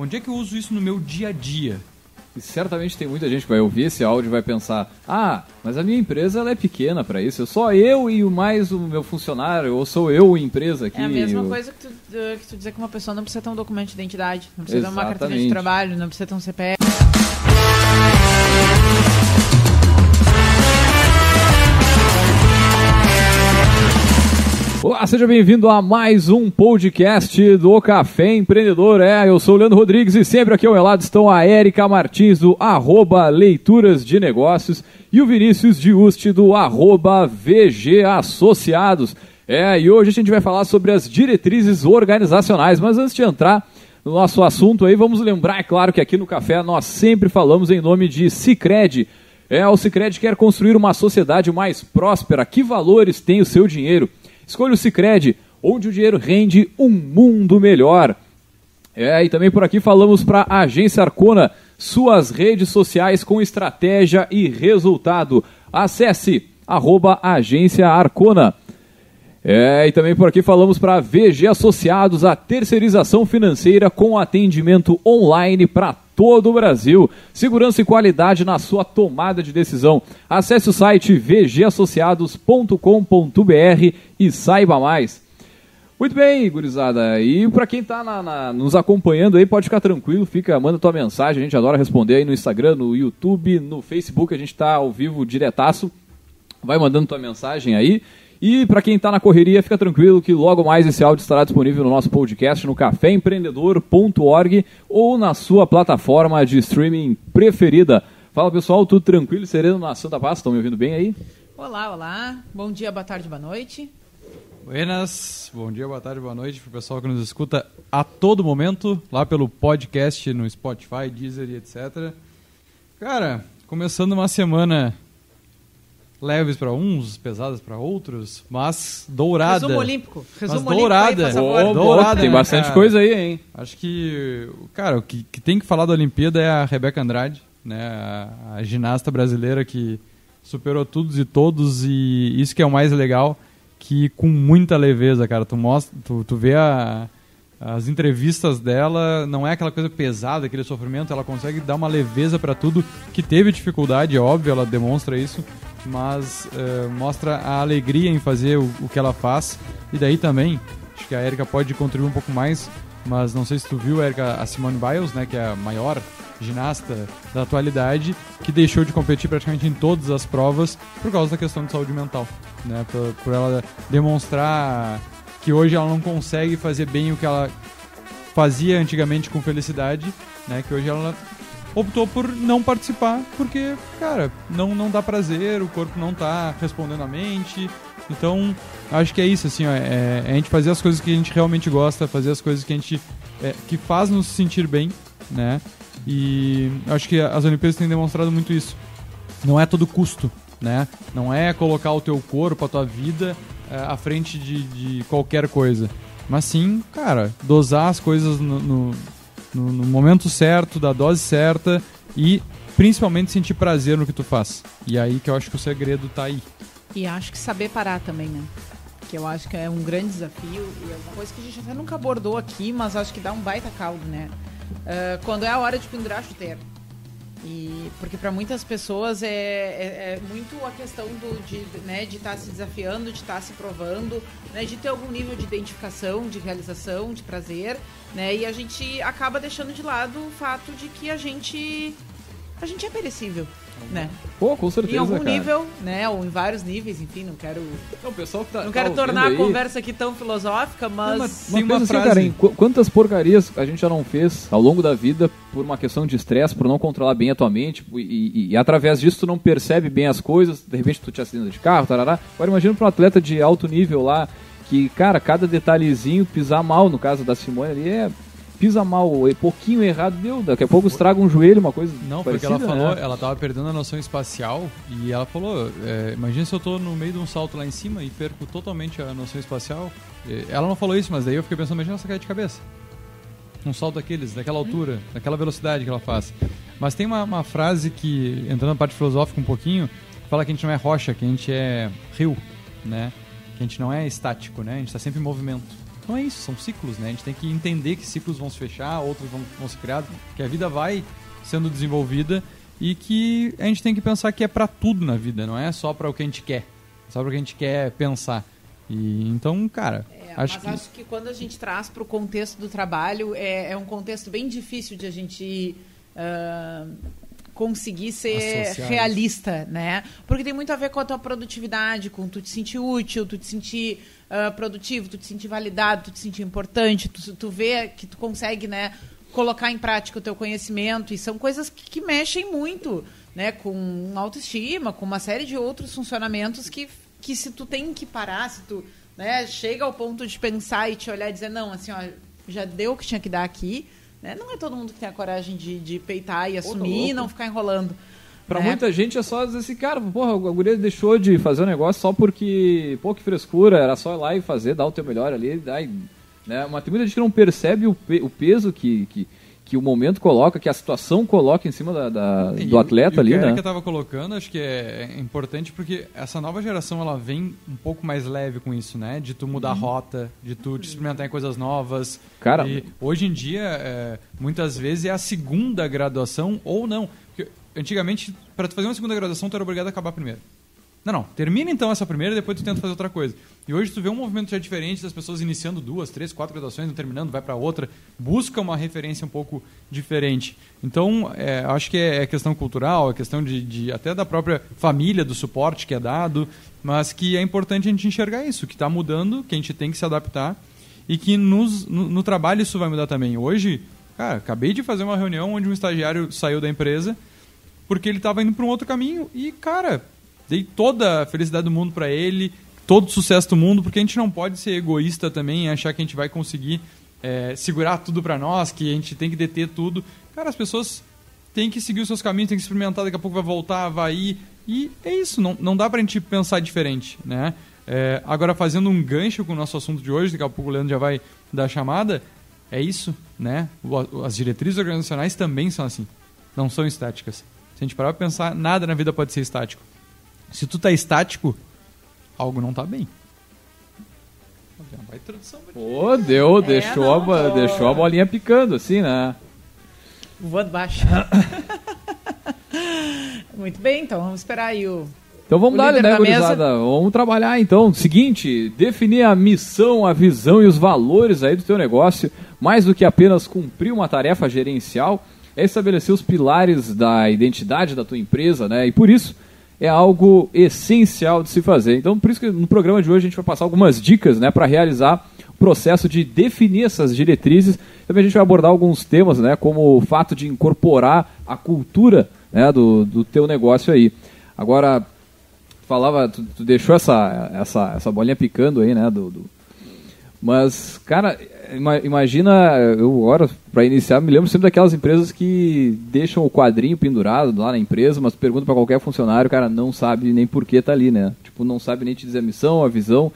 Onde é que eu uso isso no meu dia a dia? E certamente tem muita gente que vai ouvir esse áudio e vai pensar: ah, mas a minha empresa ela é pequena para isso, só eu e o mais o meu funcionário, ou sou eu a empresa aqui. É a mesma eu... coisa que tu, que tu dizer que uma pessoa não precisa ter um documento de identidade, não precisa ter uma carteira de Exatamente. trabalho, não precisa ter um CPF. Olá, seja bem-vindo a mais um podcast do Café Empreendedor. É, eu sou o Leandro Rodrigues e sempre aqui ao meu lado estão a Érica Martins do arroba Leituras de Negócios e o Vinícius Diusti do arroba VG Associados. É, e hoje a gente vai falar sobre as diretrizes organizacionais, mas antes de entrar no nosso assunto aí, vamos lembrar, é claro, que aqui no Café nós sempre falamos em nome de Cicred. É, o Cicred quer construir uma sociedade mais próspera. Que valores tem o seu dinheiro? Escolha o Cicred, onde o dinheiro rende um mundo melhor. É, e também por aqui falamos para a Agência Arcona, suas redes sociais com estratégia e resultado. Acesse arroba Agência Arcona. É, e também por aqui falamos para VG Associados, a terceirização financeira com atendimento online para todo o Brasil. Segurança e qualidade na sua tomada de decisão. Acesse o site vgassociados.com.br e saiba mais. Muito bem, gurizada. E para quem está nos acompanhando aí, pode ficar tranquilo, fica, manda tua mensagem, a gente adora responder aí no Instagram, no YouTube, no Facebook, a gente está ao vivo diretaço. Vai mandando tua mensagem aí. E para quem está na correria, fica tranquilo que logo mais esse áudio estará disponível no nosso podcast no caféempreendedor.org ou na sua plataforma de streaming preferida. Fala pessoal, tudo tranquilo e sereno na Santa Paz? Estão me ouvindo bem aí? Olá, olá. Bom dia, boa tarde, boa noite. Buenas, bom dia, boa tarde, boa noite para o pessoal que nos escuta a todo momento, lá pelo podcast, no Spotify, Deezer e etc. Cara, começando uma semana leves para uns, pesadas para outros, mas dourada. Resumo olímpico. Resumo mas dourada. olímpico aí, boa, dourada, tem né, bastante cara? coisa aí, hein? Acho que, cara, o que, que tem que falar da Olimpíada é a Rebeca Andrade, né? A, a ginasta brasileira que superou todos e todos e isso que é o mais legal, que com muita leveza, cara, tu mostra, tu, tu vê a, as entrevistas dela, não é aquela coisa pesada, aquele sofrimento, ela consegue dar uma leveza para tudo, que teve dificuldade, é óbvio, ela demonstra isso, mas eh, mostra a alegria em fazer o, o que ela faz. E daí também, acho que a Erika pode contribuir um pouco mais, mas não sei se tu viu, Erika, a Simone Biles, né, que é a maior ginasta da atualidade, que deixou de competir praticamente em todas as provas por causa da questão de saúde mental, né, por, por ela demonstrar que hoje ela não consegue fazer bem o que ela fazia antigamente com felicidade, né, que hoje ela optou por não participar porque, cara, não, não dá prazer, o corpo não tá respondendo a mente. Então, acho que é isso, assim, ó, é, é a gente fazer as coisas que a gente realmente gosta, fazer as coisas que a gente é, que faz nos sentir bem, né? E acho que as Olimpíadas têm demonstrado muito isso. Não é todo custo, né? Não é colocar o teu corpo, a tua vida é, à frente de, de qualquer coisa. Mas sim, cara, dosar as coisas no, no, no- no momento certo, da dose certa e principalmente sentir prazer no que tu faz. E aí que eu acho que o segredo tá aí. E acho que saber parar também, né? Que eu acho que é um grande desafio e é uma coisa que a gente até nunca abordou aqui, mas acho que dá um baita caldo, né? Ah, quando é a hora de pendurar a chuteira. E porque para muitas pessoas é, é, é muito a questão do, de né, de estar se desafiando, de estar se provando, né, de ter algum nível de identificação, de realização, de prazer, né? E a gente acaba deixando de lado o fato de que a gente a gente é perecível, né? Pô, com certeza, Em algum cara. nível, né? Ou em vários níveis, enfim, não quero, Não, pessoal que tá, não tá quero ouvindo tornar a aí, conversa aqui tão filosófica, mas, mas- Uma assim, frase- cara, em qu- quantas porcarias a gente já não fez ao longo da vida por uma questão de estresse, por não controlar bem a tua mente, e, e- e através disso tu não percebe bem as coisas, de repente tu te acidenta de carro, tarará. Agora imagina pra um atleta de alto nível lá, que, cara, cada detalhezinho pisar mal, no caso da Simone ali, é pisa mal, é pouquinho errado, deu, daqui a pouco estraga um joelho, uma coisa Não, porque parecida, ela falou, né? ela tava perdendo a noção espacial e ela falou, é, imagina se eu tô no meio de um salto lá em cima e perco totalmente a noção espacial. E Ela não falou isso, mas daí eu fiquei pensando, imagina essa cair de cabeça. Um salto daqueles, daquela altura, daquela velocidade que ela faz. Mas tem uma, uma frase que, entrando na parte filosófica um pouquinho, fala que a gente não é rocha, que a gente é rio, né? Que a gente não é estático, né? A gente tá sempre em movimento. Então é isso, são ciclos, né? A gente tem que entender que ciclos vão se fechar, outros vão, vão ser criados, que a vida vai sendo desenvolvida e que a gente tem que pensar que é para tudo na vida, não é só para o que a gente quer, é só para o que a gente quer pensar. E então, cara, É, acho mas que acho que quando a gente traz para o contexto do trabalho, é, é um contexto bem difícil de a gente ah, conseguir ser Associar realista, né? Porque tem muito a ver com a tua produtividade, com tu te sentir útil, tu te sentir ah, produtivo, tu te sentir validado, tu te sentir importante, tu, tu vê que tu consegue, né, colocar em prática o teu conhecimento, e são coisas que, que mexem muito, né, com autoestima, com uma série de outros funcionamentos que, que se tu tem que parar, se tu né, chega ao ponto de pensar e te olhar e dizer, não, assim, ó, já deu o que tinha que dar aqui, né? Não é todo mundo que tem a coragem de, de peitar e assumir e não ficar enrolando. Pra né? muita gente é só dizer assim, cara, porra, a guria deixou de fazer o negócio só porque, pô, que frescura, era só ir lá e fazer, dar o teu melhor ali, dar, né? Mas tem muita gente que não percebe o, pe- o peso que, que, que o momento coloca, que a situação coloca em cima da, da- E do o- atleta e o ali, que a né? Erika estava colocando, acho que é, é importante porque essa nova geração ela vem um pouco mais leve com isso, né? De tu mudar a rota, de tu te experimentar em coisas novas. Uhum. Cara- E hoje em dia, é, muitas vezes é a segunda graduação ou não. Porque antigamente, para tu fazer uma segunda graduação, tu era obrigado a acabar a primeira. Não, não. Termina então essa primeira e depois tu tenta fazer outra coisa. E hoje tu vê um movimento já diferente das pessoas iniciando duas, três, quatro graduações, não terminando, vai para outra, busca uma referência um pouco diferente. Então, é, acho que é, é questão cultural, é questão de, de- até da própria família, do suporte que é dado, mas que é importante a gente enxergar isso, que está mudando, que a gente tem que se adaptar e que nos, no, no trabalho isso vai mudar também. Hoje, cara, acabei de fazer uma reunião onde um estagiário saiu da empresa porque ele estava indo para um outro caminho e, cara, dei toda a felicidade do mundo para ele, todo o sucesso do mundo, porque a gente não pode ser egoísta também e achar que a gente vai conseguir é, segurar tudo para nós, que a gente tem que deter tudo. Cara, as pessoas têm que seguir os seus caminhos, têm que experimentar, daqui a pouco vai voltar, vai ir. E é isso, não, não dá pra gente pensar diferente, né? É, agora, fazendo um gancho com o nosso assunto de hoje, daqui a pouco o Leandro já vai dar a chamada, é isso, né? As diretrizes organizacionais também são assim, não são estáticas. Se a gente parar pra pensar, nada na vida pode ser estático. Se tu tá estático, algo não tá bem. Ti. Pô, deu, deixou, não, a, tô- deixou a bolinha picando, assim, né? Voando baixo. Muito bem, então vamos esperar aí o. Então vamos dar, né, da gurizada? Vamos trabalhar então. Seguinte, definir a missão, a visão e os valores aí do teu negócio, mais do que apenas cumprir uma tarefa gerencial, é estabelecer os pilares da identidade da tua empresa, né? E por isso é algo essencial de se fazer. Então, por isso que no programa de hoje a gente vai passar algumas dicas, né, para realizar o processo de definir essas diretrizes. Também a gente vai abordar alguns temas, né, como o fato de incorporar a cultura, né, do, do teu negócio aí. Agora, falava, tu, tu deixou essa, essa, essa bolinha picando aí, né? Do, do- Mas, cara, ima- imagina, eu agora, para iniciar, me lembro sempre daquelas empresas que deixam o quadrinho pendurado lá na empresa, mas pergunta para qualquer funcionário, cara, não sabe nem por que tá ali, né? Tipo, não sabe nem te dizer a missão, a visão.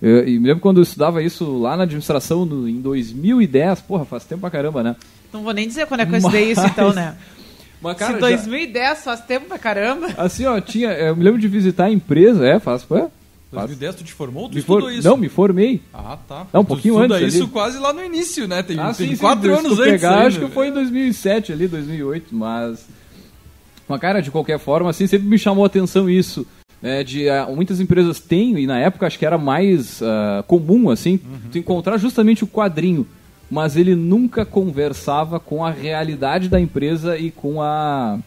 Eu, e me lembro quando eu estudava isso lá na administração no- em 2010, porra, faz tempo pra caramba, né? Não vou nem dizer quando é que eu estudei isso, então, né? Mas, Se 2010 faz tempo pra caramba. assim, ó, tinha, eu me lembro de visitar a empresa, é, faz, é, 2010 tu te formou ou tu Me for- estudou isso? Não, me formei. Ah, tá. Não, um Tu pouquinho antes isso ali. quase lá no início, né? Tem, Ah, tem sim, sim, quatro se anos antes pegar, acho que foi em 2007 ali, 2008, mas... Mas, cara, de qualquer forma, assim, sempre me chamou a atenção isso. né, de ah, muitas empresas têm, e na época acho que era mais ah, comum, assim, Uhum. tu encontrar justamente o quadrinho. Mas ele nunca conversava com a realidade da empresa e com a...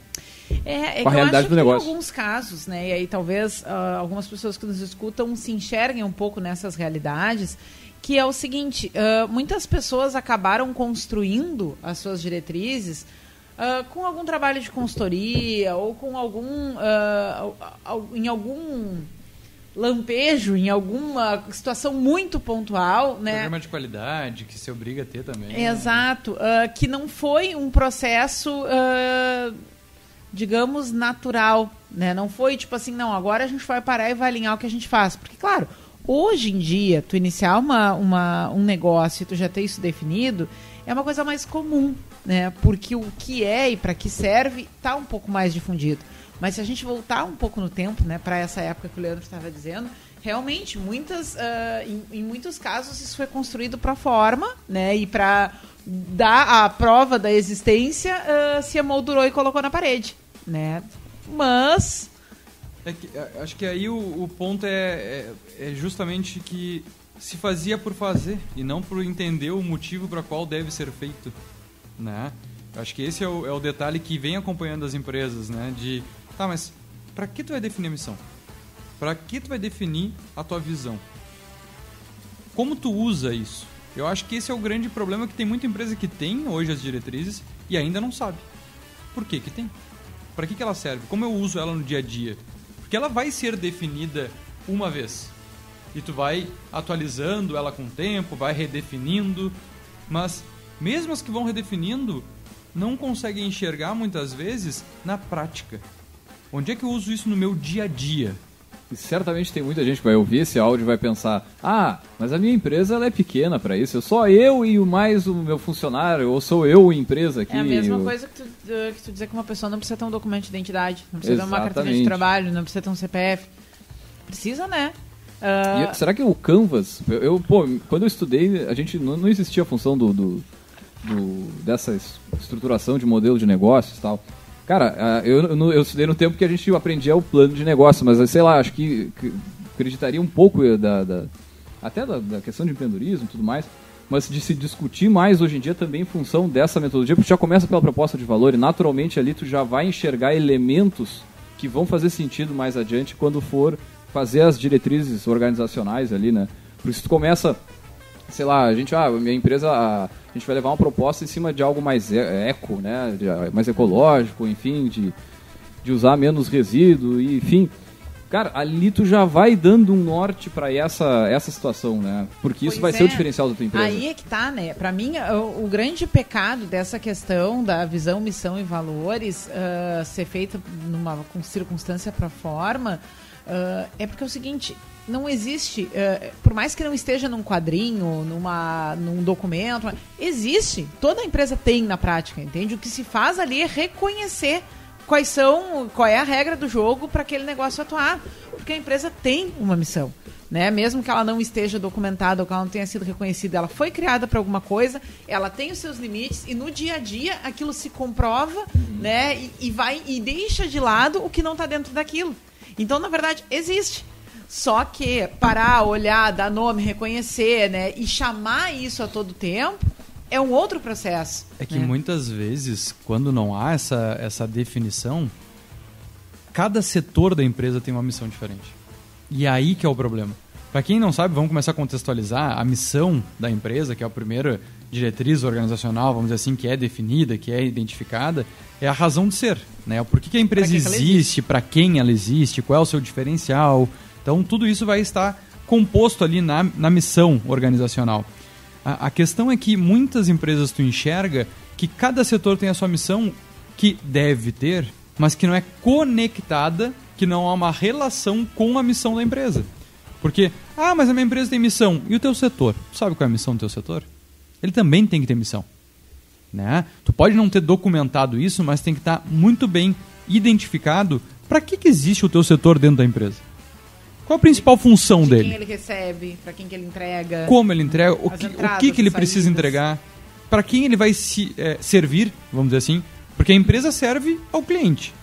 É, é Com a realidade acho do que negócio. em alguns casos, né? E aí talvez ah, algumas pessoas que nos escutam se enxerguem um pouco nessas realidades, que é o seguinte, ah, muitas pessoas acabaram construindo as suas diretrizes ah, com algum trabalho de consultoria ou com algum al- al- em algum lampejo, em alguma situação muito pontual, né? Programa de qualidade que se obriga a ter também. Exato, ah, que não foi um processo, digamos, natural, né? Não foi tipo assim, não, agora a gente vai parar e vai alinhar o que a gente faz. Porque, claro, hoje em dia, tu iniciar uma, uma, um negócio e tu já ter isso definido, é uma coisa mais comum, né? Porque o que é e para que serve tá um pouco mais difundido. Mas se a gente voltar um pouco no tempo, né, para essa época que o Leandro estava dizendo, realmente, muitas, uh, em, em, muitos casos isso foi construído para forma, né? E para dar a prova da existência, uh, se emoldurou e colocou na parede, né? Mas é que, acho que aí o, o ponto é, é, é, justamente que se fazia por fazer e não por entender o motivo para qual deve ser feito, né? Acho que esse é o, é o detalhe que vem acompanhando as empresas, né? De, tá, mas para que tu vai definir a missão? Para que tu vai definir a tua visão? Como tu usa isso? Eu acho que esse é o grande problema que tem muita empresa que tem hoje as diretrizes e ainda não sabe. Por que que tem? Para que que ela serve? Como eu uso ela no dia a dia? Porque ela vai ser definida uma vez. E tu vai atualizando ela com o tempo, vai redefinindo, mas mesmo as que vão redefinindo, não conseguem enxergar muitas vezes na prática. Onde é que eu uso isso no meu dia a dia? E certamente tem muita gente que vai ouvir esse áudio e vai pensar: ah, mas a minha empresa ela é pequena para isso, eu sou eu e mais o meu funcionário, ou sou eu empresa aqui. É a mesma eu... coisa que tu, que tu dizer que uma pessoa não precisa ter um documento de identidade, não precisa Exatamente. ter uma carteira de trabalho, não precisa ter um CPF. Precisa, né? Uh... E, será que o Canvas, eu, eu, pô, quando eu estudei, a gente não, não existia a função do, do do, dessa estruturação de modelo de negócios e tal. Cara, eu, eu estudei no tempo que a gente aprendia o plano de negócio, mas sei lá, acho que, que acreditaria um pouco da, da até da, da, questão de empreendedorismo e tudo mais, mas de se discutir mais hoje em dia também em função dessa metodologia, porque já começa pela proposta de valor e naturalmente ali tu já vai enxergar elementos que vão fazer sentido mais adiante quando for fazer as diretrizes organizacionais ali, né? Por isso tu começa sei lá, a gente, ah, minha empresa, a, gente vai levar uma proposta em cima de algo mais eco, né, de, mais ecológico, enfim, de, de usar menos resíduo, enfim. Cara, ali tu já vai dando um norte para essa, essa situação, né? Porque isso pois vai é. ser o diferencial da tua empresa. Aí é que tá, né? Para mim, o, o, grande pecado dessa questão da visão, missão e valores uh, ser feita numa com circunstância para forma uh, é porque é o seguinte: não existe, uh, por mais que não esteja num quadrinho, numa, num documento, existe. Toda empresa tem na prática, entende? O que se faz ali é reconhecer quais são, qual é a regra do jogo para aquele negócio atuar, porque a empresa tem uma missão. Né? Mesmo que ela não esteja documentada ou que ela não tenha sido reconhecida, ela foi criada para alguma coisa, ela tem os seus limites e no dia a dia aquilo se comprova, né? E, e, vai e deixa de lado o que não está dentro daquilo. Então, na verdade, existe. Só que parar, olhar, dar nome, reconhecer, né? E chamar isso a todo tempo é um outro processo. É que né? muitas vezes, quando não há essa, essa definição, cada setor da empresa tem uma missão diferente. E é aí que é o problema. Para quem não sabe, vamos começar a contextualizar a missão da empresa, que é a primeira diretriz organizacional, vamos dizer assim, que é definida, que é identificada, é a razão de ser. Né? Por que, que a empresa existe, para quem ela existe, qual é o seu diferencial, então, tudo isso vai estar composto ali na, na missão organizacional. A, a questão é que muitas empresas tu enxerga que cada setor tem a sua missão que deve ter, mas que não é conectada, que não há uma relação com a missão da empresa. Porque, ah, mas a minha empresa tem missão. E o teu setor? Tu sabe qual é a missão do teu setor? Ele também tem que ter missão. Né? Tu pode não ter documentado isso, mas tem que estar muito bem identificado para que, que existe o teu setor dentro da empresa. Qual a principal função de dele? Quem ele recebe, para quem que ele entrega. Como ele entrega, o que, entradas, o que, que ele precisa entregar, para quem ele vai se, é, servir, vamos dizer assim, porque a empresa serve ao cliente.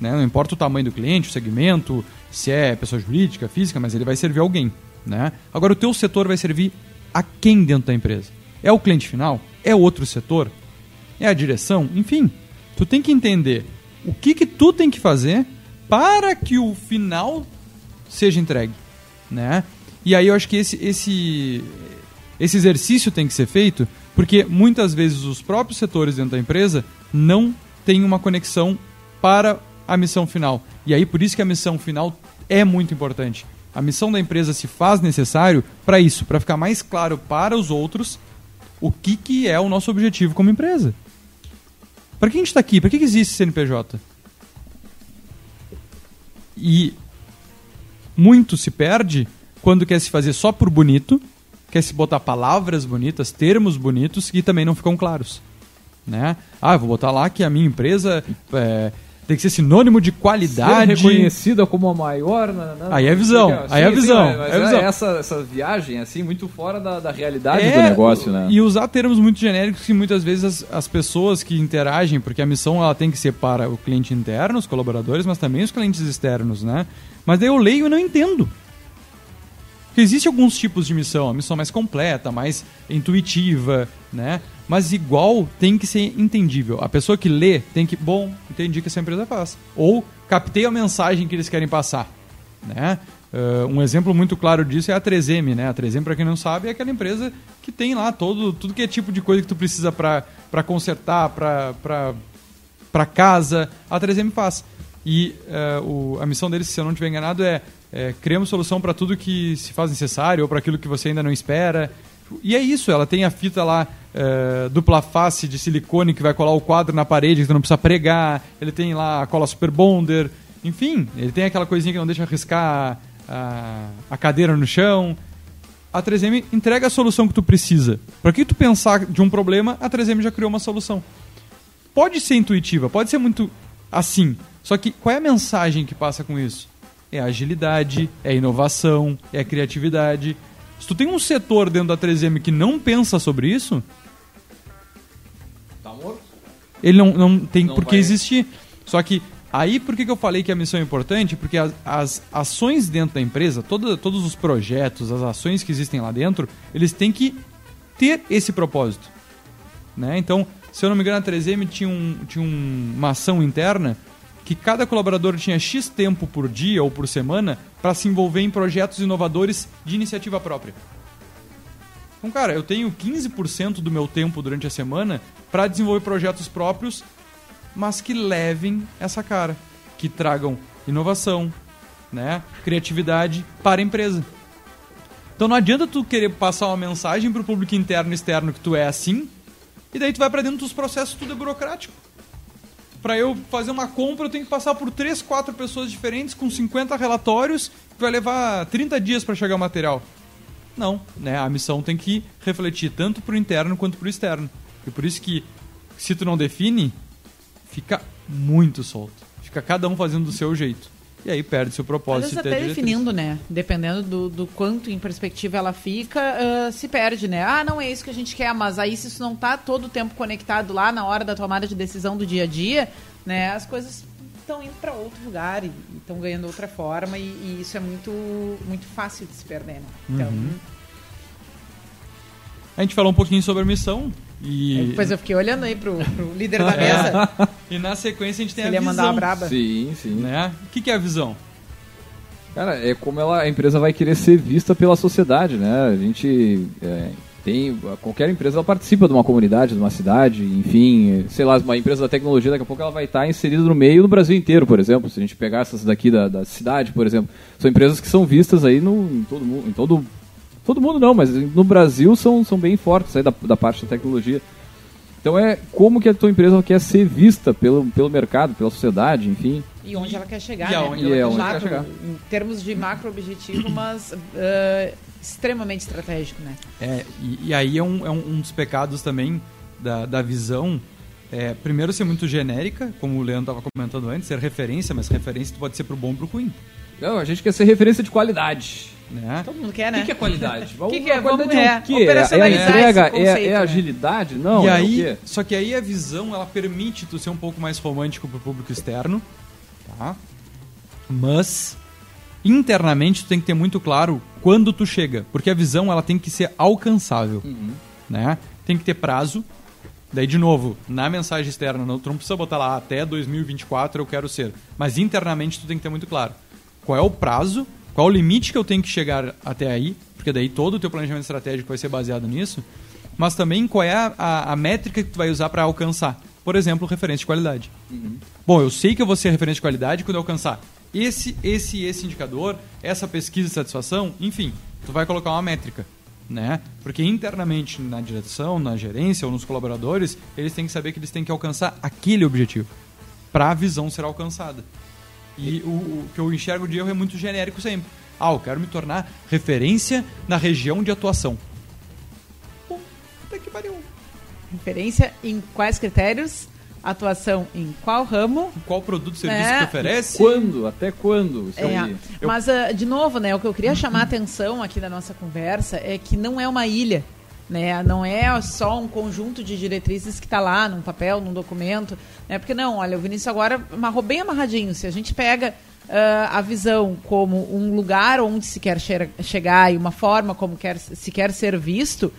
Né? Não importa o tamanho do cliente, o segmento, se é pessoa jurídica, física, mas ele vai servir alguém. Né? Agora, o teu setor vai servir a quem dentro da empresa? É o cliente final? É outro setor? É a direção? Enfim, tu tem que entender o que, que tu tem que fazer para que o final seja entregue, né? E aí eu acho que esse, esse, esse exercício tem que ser feito porque muitas vezes os próprios setores dentro da empresa não têm uma conexão para a missão final. E aí por isso que a missão final é muito importante. A missão da empresa se faz necessário para isso, para ficar mais claro para os outros o que, que é o nosso objetivo como empresa. Para que a gente está aqui? Para que, que existe CNPJ? E muito se perde quando quer se fazer só por bonito, quer se botar palavras bonitas, termos bonitos que também não ficam claros. Né? Ah, vou botar lá que a minha empresa é, tem que ser sinônimo de Ser qualidade. reconhecida como a maior. na- na- Aí é visão, Sim, aí é sim, visão, mas é é visão. Essa, essa viagem, assim, muito fora da, da realidade É, do negócio, né? E usar termos muito genéricos que muitas vezes as, as pessoas que interagem, porque a missão ela tem que ser para o cliente interno, os colaboradores, mas também os clientes externos, né? Mas daí eu leio e não entendo. Porque existem alguns tipos de missão, a missão mais completa, mais intuitiva, né? Mas igual tem que ser entendível. A pessoa que lê tem que, bom, entendi o que essa empresa faz. Ou captei a mensagem que eles querem passar, né? Uh, um exemplo muito claro disso é a 3M, né? A 3M, para quem não sabe, é aquela empresa que tem lá todo, tudo que é tipo de coisa que tu precisa para consertar, para casa, a 3M faz. E uh, o, a missão deles, se eu não estiver enganado, é, é criamos solução para tudo que se faz necessário ou para aquilo que você ainda não espera. E é isso, ela tem a fita lá uh, dupla face de silicone que vai colar o quadro na parede que tu não precisa pregar. Ele tem lá a cola super bonder. Enfim, ele tem aquela coisinha que não deixa riscar a, a cadeira no chão. A 3M entrega a solução que tu precisa. Para que tu pensar de um problema, a 3M já criou uma solução. Pode ser intuitiva, pode ser muito assim. Só que qual é a mensagem que passa com isso? É agilidade, é inovação, é criatividade. Se tu tem um setor dentro da 3M que não pensa sobre isso, Tá morto? ele não, não tem Não por que existir. Só que aí por que, que eu falei que a missão é importante? Porque as, as ações dentro da empresa, toda, todos os projetos, as ações que existem lá dentro, eles têm que ter esse propósito. Né? Então, se eu não me engano, a 3M tinha, um, tinha um- uma ação interna que cada colaborador tinha X tempo por dia ou por semana para se envolver em projetos inovadores de iniciativa própria. Então, cara, eu tenho 15% do meu tempo durante a semana para desenvolver projetos próprios, mas que levem essa cara, que tragam inovação, né, criatividade para a empresa. Então não adianta tu querer passar uma mensagem para o público interno e externo que tu é assim, e daí tu vai para dentro dos processos tudo é burocrático. Para eu fazer uma compra, eu tenho que passar por 3, 4 pessoas diferentes com 50 relatórios, que vai levar 30 dias para chegar o material. Não, né? A missão tem que refletir tanto pro interno quanto pro externo. E por isso que se tu não define, fica muito solto. Fica cada um fazendo do seu jeito. E aí perde seu propósito. vezes e ter até definindo, né? Dependendo do, do quanto em perspectiva ela fica, ah, se perde, né? Ah, não é isso que a gente quer, mas aí se isso não tá todo o tempo conectado lá na hora da tomada de decisão do dia a dia, né? As coisas estão indo para outro lugar e estão ganhando outra forma e, e isso é muito, muito fácil de se perder, né? Então, Uhum. A gente falou um pouquinho sobre a missão. E, depois eu fiquei olhando aí pro, pro líder da É. mesa, e na sequência a gente se tem ele a ia visão. mandar uma braba. Sim, sim. Né? O que, que é a visão? Cara, é como ela, a empresa vai querer ser vista pela sociedade, né? A gente é, tem. Qualquer empresa ela participa de uma comunidade, de uma cidade, enfim, sei lá, uma empresa da tecnologia, daqui a pouco ela vai estar inserida no meio do Brasil inteiro, por exemplo. Se a gente pegar essas daqui da, da cidade, por exemplo, são empresas que são vistas aí no, em todo mundo. Em todo, todo mundo não, mas no Brasil são, são bem fortes aí da, da parte da tecnologia. Então é como que a tua empresa quer ser vista pelo, pelo mercado, pela sociedade, enfim. E onde ela quer chegar, E né? aonde ela quer Macro, chegar. chegar. Em termos de macro objetivo, mas ah, extremamente estratégico, né? É, e, e aí é, um, é um, um dos pecados também da, da visão. É, primeiro, ser muito genérica, como o Leandro estava comentando antes, ser referência, mas referência pode ser pro bom ou pro ruim. Não, a gente quer ser referência de qualidade. Né? Todo mundo quer, O né? que, que é qualidade? O que que é? Qualidade Vamos, é é, o quê? É a operacionalizar entrega? É, conceito, é né? agilidade? Não, e é o aí, quê? só que aí a visão ela permite tu ser um pouco mais romântico pro público externo, tá? Mas internamente tu tem que ter muito claro quando tu chega, porque a visão ela tem que ser alcançável, Uhum. né? Tem que ter prazo. Daí de novo, na mensagem externa, não, tu não precisa botar lá até 2024 eu quero ser, mas internamente tu tem que ter muito claro qual é o prazo, qual o limite que eu tenho que chegar até aí, porque daí todo o teu planejamento estratégico vai ser baseado nisso, mas também qual é a, a, a métrica que tu vai usar para alcançar. Por exemplo, referência de qualidade. Bom, eu sei que eu vou ser referência de qualidade quando eu alcançar esse, esse esse indicador, essa pesquisa de satisfação, enfim, tu vai colocar uma métrica, né? Porque internamente na direção, na gerência ou nos colaboradores, eles têm que saber que eles têm que alcançar aquele objetivo para a visão ser alcançada. E o, o que eu enxergo de erro é muito genérico sempre. Ah, eu quero me tornar referência na região de atuação. Pô, até que pariu. Referência em quais critérios? atuação em qual ramo. Qual produto e serviço É. que oferece? Quando? Até quando? Isso É, aí. Mas, ah, de novo, né, o que eu queria chamar a atenção aqui da nossa conversa é que não é uma ilha. Né? Não é só um conjunto de diretrizes que está lá num papel, num documento. Né? Porque não, olha, o Vinícius agora amarrou bem amarradinho. Se a gente pega ah, a visão como um lugar onde se quer che- chegar e uma forma como quer, se quer ser visto,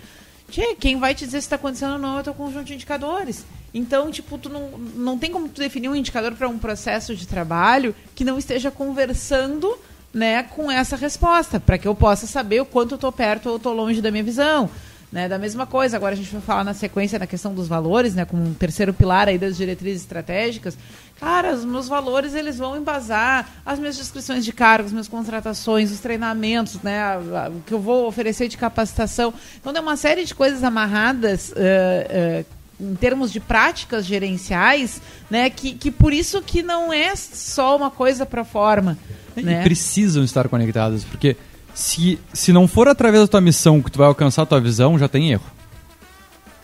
tchê, quem vai te dizer se está acontecendo ou não é o teu conjunto de indicadores. Então, tipo, tu não, não tem como tu definir um indicador para um processo de trabalho que não esteja conversando né, com essa resposta, para que eu possa saber o quanto eu estou perto ou estou longe da minha visão. Né, da mesma coisa, agora a gente vai falar na sequência na questão dos valores, né, como um terceiro pilar aí das diretrizes estratégicas. Cara, os meus valores eles vão embasar as minhas descrições de cargos, as minhas contratações, os treinamentos, né, a- a- o que eu vou oferecer de capacitação. Então tem uma série de coisas amarradas eh, eh, em termos de práticas gerenciais, né, que, que por isso que não é só uma coisa para forma. E Né? precisam estar conectadas, porque se, se não for através da tua missão que tu vai alcançar a tua visão, já tem erro.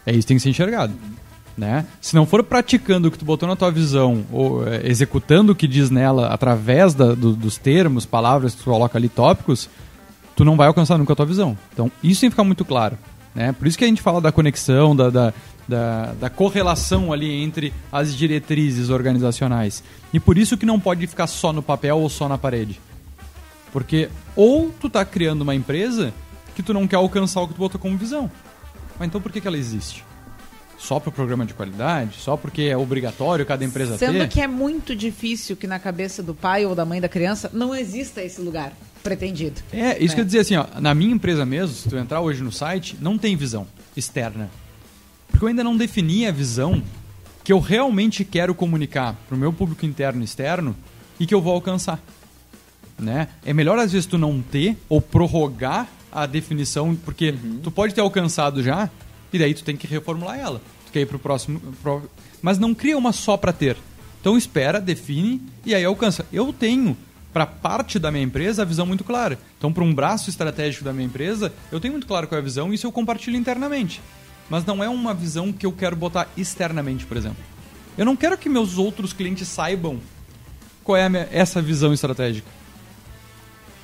É isso que tem que ser enxergado. Né? Se não for praticando o que tu botou na tua visão, ou é, executando o que diz nela através da- do- dos termos, palavras que tu coloca ali, tópicos, tu não vai alcançar nunca a tua visão. Então, isso tem que ficar muito claro. Né? Por isso que a gente fala da conexão, da, da, da, da correlação ali entre as diretrizes organizacionais. E por isso que não pode ficar só no papel ou só na parede. Porque ou tu tá criando uma empresa que tu não quer alcançar o que tu botou como visão. Mas então por que, que ela existe? Só para o programa de qualidade? Só porque é obrigatório cada empresa Sendo ter? que é muito difícil que na cabeça do pai ou da mãe da criança não exista esse lugar pretendido. É, isso É. que eu ia dizer assim, ó, na minha empresa mesmo, se tu entrar hoje no site, não tem visão externa. Porque eu ainda não defini a visão que eu realmente quero comunicar pro meu público interno e externo e que eu vou alcançar. Né? É melhor às vezes tu não ter ou prorrogar a definição, porque tu pode ter alcançado já e daí tu tem que reformular ela. Tu quer ir pro próximo, pro- mas não cria uma só para ter. Então espera, define e aí alcança. Eu tenho para parte da minha empresa a visão muito clara. Então para um braço estratégico da minha empresa, eu tenho muito claro qual é a visão e isso eu compartilho internamente. Mas não é uma visão que eu quero botar externamente, por exemplo. Eu não quero que meus outros clientes saibam qual é a minha- essa visão estratégica.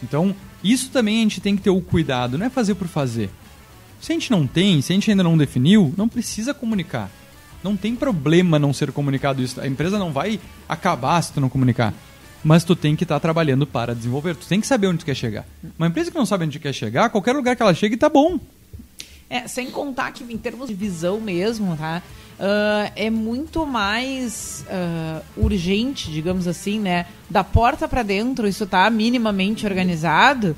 Então, isso também a gente tem que ter o cuidado, não é fazer por fazer. Se a gente não tem, se a gente ainda não definiu, não precisa comunicar. Não tem problema não ser comunicado isso. A empresa não vai acabar se tu não comunicar. Mas tu tem que estar trabalhando para desenvolver. Tu tem que saber onde tu quer chegar. Uma empresa que não sabe onde quer chegar, qualquer lugar que ela chegue tá bom. É, sem contar que em termos de visão mesmo, tá? Ah, é muito mais ah, urgente, digamos assim, né? Da porta para dentro, isso tá minimamente organizado.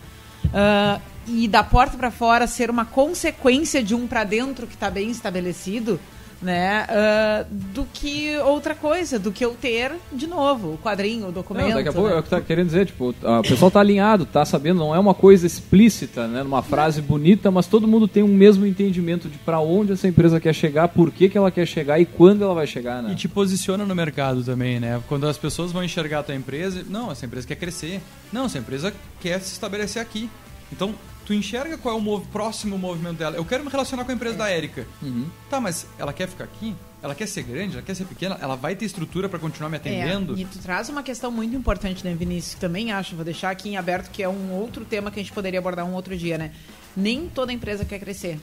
ah, e da porta para fora ser uma consequência de um para dentro que está bem estabelecido, né? ah, do que outra coisa, do que eu ter, de novo, o quadrinho, o documento. Não, daqui a pouco né? é o que tá querendo dizer, tipo, a- o pessoal tá alinhado, tá sabendo, não é uma coisa explícita, né, numa frase bonita, mas todo mundo tem um mesmo entendimento de pra onde essa empresa quer chegar, por que, que ela quer chegar e quando ela vai chegar, né? E te posiciona no mercado também, né? Quando as pessoas vão enxergar a tua empresa, não, essa empresa quer crescer. Não, essa empresa quer se estabelecer aqui. Então, tu enxerga qual é o mov- próximo movimento dela. Eu quero me relacionar com a empresa da Érica. Uhum. Tá, mas ela quer ficar aqui? Ela quer ser grande? Ela quer ser pequena? Ela vai ter estrutura para continuar me atendendo? É, e tu traz uma questão muito importante, né, Vinícius? Que também acho, vou deixar aqui em aberto, que é um outro tema que a gente poderia abordar um outro dia, né? Nem toda empresa quer crescer.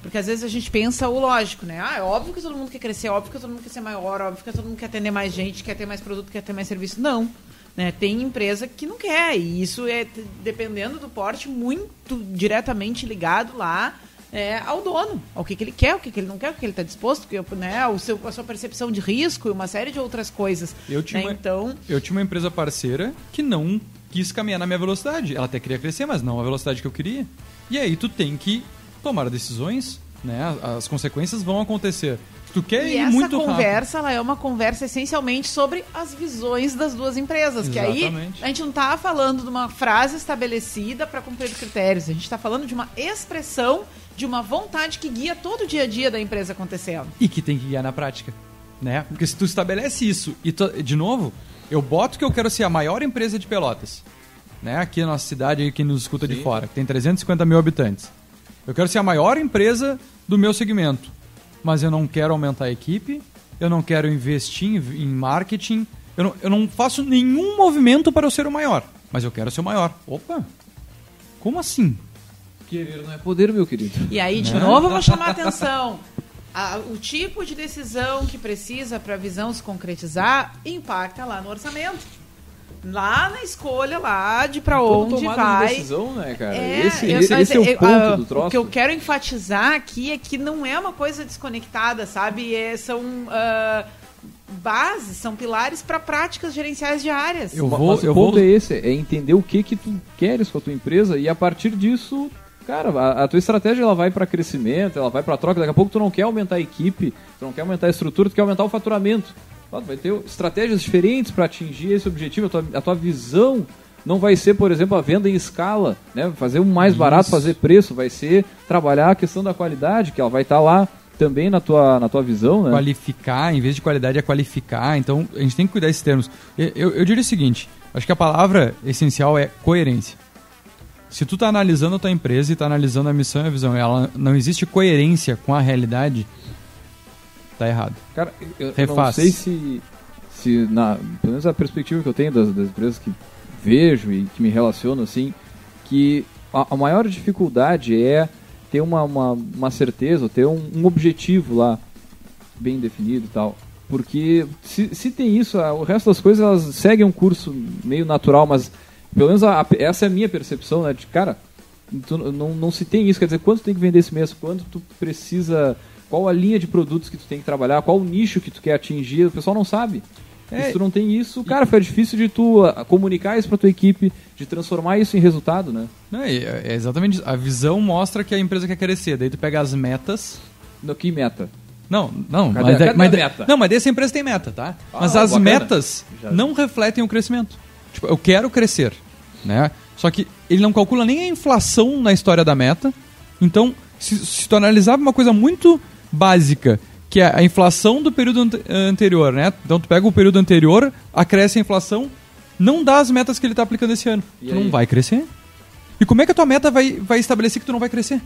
Porque às vezes a gente pensa o lógico, né? Ah, é óbvio que todo mundo quer crescer, é óbvio que todo mundo quer ser maior, é óbvio que todo mundo quer atender mais gente, quer ter mais produto, quer ter mais serviço. Não. Né? Tem empresa que não quer. E isso é, dependendo do porte, muito diretamente ligado lá é, ao dono, ao que, que ele quer, o que, que ele não quer, o que ele está disposto, né, o seu, a sua percepção de risco e uma série de outras coisas. Eu tinha, né? uma, Então, eu tinha uma empresa parceira que não quis caminhar na minha velocidade. Ela até queria crescer, mas não a velocidade que eu queria. E aí tu tem que tomar decisões, né? As consequências vão acontecer. Tu quer e ir essa muito rápido. conversa, ela é uma conversa essencialmente sobre as visões das duas empresas. Que aí Exatamente. a gente não está falando de uma frase estabelecida para cumprir critérios. A gente está falando de uma expressão de uma vontade que guia todo o dia a dia da empresa acontecendo. e que tem que guiar na prática, né? Porque se tu estabelece isso e tu- de novo, eu boto que eu quero ser a maior empresa de Pelotas, né? Aqui na nossa cidade, quem nos escuta de fora, que tem 350 mil habitantes. Eu quero ser a maior empresa do meu segmento, mas eu não quero aumentar a equipe, eu não quero investir em, em marketing, eu não, eu não faço nenhum movimento para eu ser o maior, mas eu quero ser o maior. Opa, como assim? Querer não é poder, meu querido. E aí, de novo, eu vou chamar a atenção. A- o tipo de decisão que precisa para a visão se concretizar impacta lá no orçamento. Lá na escolha lá de para onde tomada de vai. decisão, né, cara? É, esse eu- esse, mas esse é o eu- ponto ah, do troço. O que eu quero enfatizar aqui é que não é uma coisa desconectada, sabe? É- são ah, bases, são pilares para práticas gerenciais diárias. Eu Mas vou, o eu ponto vou é esse, é entender o que que tu queres com a tua empresa e a partir disso, cara, a, a tua estratégia ela vai para crescimento, ela vai para troca. Daqui a pouco tu não quer aumentar a equipe, tu não quer aumentar a estrutura, tu quer aumentar o faturamento. Vai ter estratégias diferentes para atingir esse objetivo. A tua, a tua visão não vai ser, por exemplo, a venda em escala, né? Fazer um mais barato, Isso. fazer preço, vai ser trabalhar a questão da qualidade, que ela vai estar lá também na tua, na tua visão, né? qualificar, em vez de qualidade é qualificar. Então a gente tem que cuidar desses termos. Eu, eu, eu diria o seguinte: acho que a palavra essencial é coerência. Se tu está analisando a tua empresa e está analisando a missão e a visão, ela não existe coerência com a realidade, tá errado. Cara, eu, eu não Refaz. sei se, se na, pelo menos a perspectiva que eu tenho das, das empresas que vejo e que me relaciono, assim, que a, a maior dificuldade é ter uma, uma, uma certeza, ter um, um objetivo lá bem definido e tal. Porque se, se tem isso, o resto das coisas elas seguem um curso meio natural, mas pelo menos a- a- essa é a minha percepção, né? De cara, tu não, não se tem isso, quer dizer, quanto tem que vender esse mês, quanto tu precisa, qual a linha de produtos que tu tem que trabalhar, qual o nicho que tu quer atingir, o pessoal não sabe. É, se tu não tem isso, cara, fica difícil de tu ah, comunicar isso pra tua equipe, de transformar isso em resultado, né? Não, é, é exatamente isso. A visão mostra que a empresa quer crescer. Daí tu pega as metas. No que meta? Não, não, Cadê- mas, cadê mas, a meta? Não, mas dessa empresa tem meta, tá? Ah, mas as bacana. metas Já- não refletem o crescimento. Tipo, eu quero crescer, né? Só que ele não calcula nem a inflação na história da meta. Então, se, se tu analisar uma coisa muito básica, que é a inflação do período ante- anterior, né? Então tu pega o período anterior, acresce a inflação, não dá as metas que ele está aplicando esse ano. E tu aí? não vai crescer. E como é que a tua meta vai, vai estabelecer que tu não vai crescer?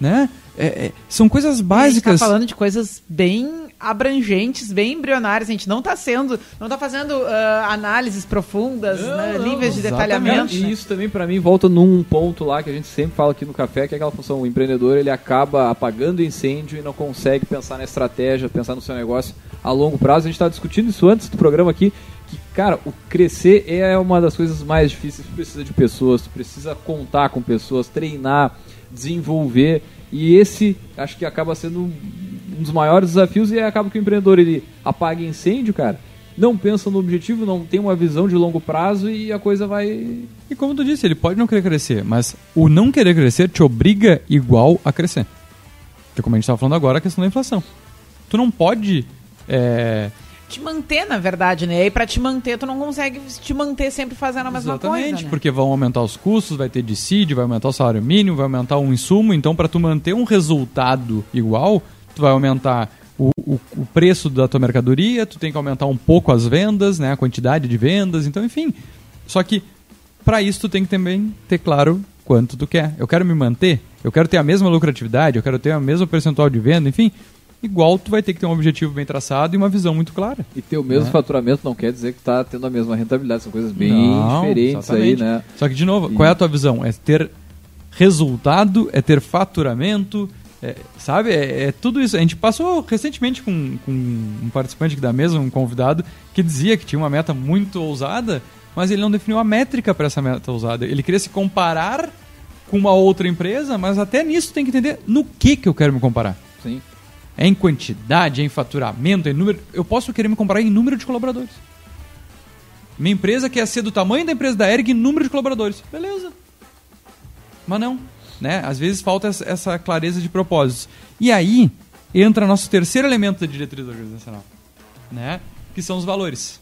Né? É- é- são coisas A gente básicas. tá falando de coisas bem abrangentes, bem embrionárias. A gente não tá sendo, não tá fazendo ah, análises profundas, né, níveis de detalhamento. E isso também pra mim volta num ponto lá que a gente sempre fala aqui no café, que é aquela função, o empreendedor ele acaba apagando o incêndio e não consegue pensar na estratégia, pensar no seu negócio a longo prazo. A gente estava discutindo isso antes do programa aqui, que cara, o crescer é uma das coisas mais difíceis. Tu precisa de pessoas, tu precisa contar com pessoas, treinar, desenvolver. E esse acho que acaba sendo um dos maiores desafios e acaba que o empreendedor ele apaga incêndio, cara. Não pensa no objetivo, não tem uma visão de longo prazo e a coisa vai E como tu disse, ele pode não querer crescer, mas o não querer crescer te obriga igual a crescer. Que como a gente estava falando agora, a questão da inflação. Tu não pode. é, Te manter, na verdade, né? E pra te manter, tu não consegue te manter sempre fazendo a mesma exatamente, coisa, né? porque vão aumentar os custos, vai ter dissídio, vai aumentar o salário mínimo, vai aumentar um insumo. Então, para tu manter um resultado igual, tu vai aumentar o, o, o preço da tua mercadoria, tu tem que aumentar um pouco as vendas, né? A quantidade de vendas, então, enfim. Só que para isso tu tem que também ter claro quanto tu quer. Eu quero me manter, eu quero ter a mesma lucratividade, eu quero ter a mesma percentual de venda, enfim. Igual tu vai ter que ter um objetivo bem traçado e uma visão muito clara. E ter o mesmo Né? faturamento não quer dizer que tá tendo a mesma rentabilidade, são coisas bem Não, diferentes aí, exatamente. né? Só que, de novo, E- qual é a tua visão? É ter resultado, é ter faturamento, é, sabe? É, é tudo isso. A gente passou recentemente com, com um participante aqui da mesa, um convidado, que dizia que tinha uma meta muito ousada, mas ele não definiu a métrica para essa meta ousada. Ele queria se comparar com uma outra empresa, mas até nisso tem que entender no que, que eu quero me comparar. Sim. É em quantidade, é em faturamento, é em número. Eu posso querer me comparar em número de colaboradores. Minha empresa quer ser do tamanho da empresa da Eric em número de colaboradores. Beleza. Mas não. Né? Às vezes falta essa- clareza de propósitos. E aí entra nosso terceiro elemento da diretriz organizacional, né? que são os valores.